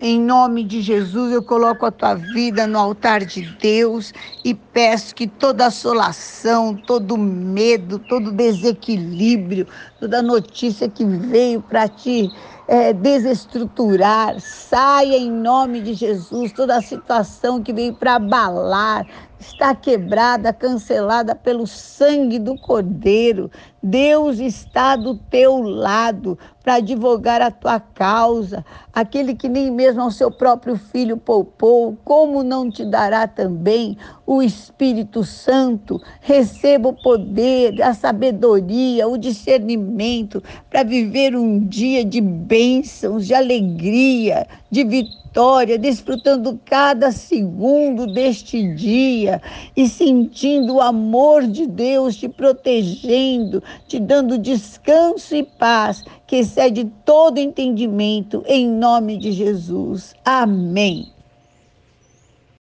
Em nome de Jesus, eu coloco a tua vida no altar de Deus e peço que toda assolação, todo medo, todo desequilíbrio, toda notícia que veio para te é, desestruturar, saia em nome de Jesus. Toda a situação que veio para abalar, está quebrada, cancelada pelo sangue do Cordeiro. Deus está do teu lado para advogar a tua causa. Aquele que nem mesmo ao seu próprio filho poupou, como não te dará também o Espírito Santo? Receba o poder, a sabedoria, o discernimento para viver um dia de bênçãos, de alegria, de vitória desfrutando cada segundo deste dia e sentindo o amor de Deus te protegendo, te dando descanso e paz que excede todo entendimento, em nome de Jesus. Amém.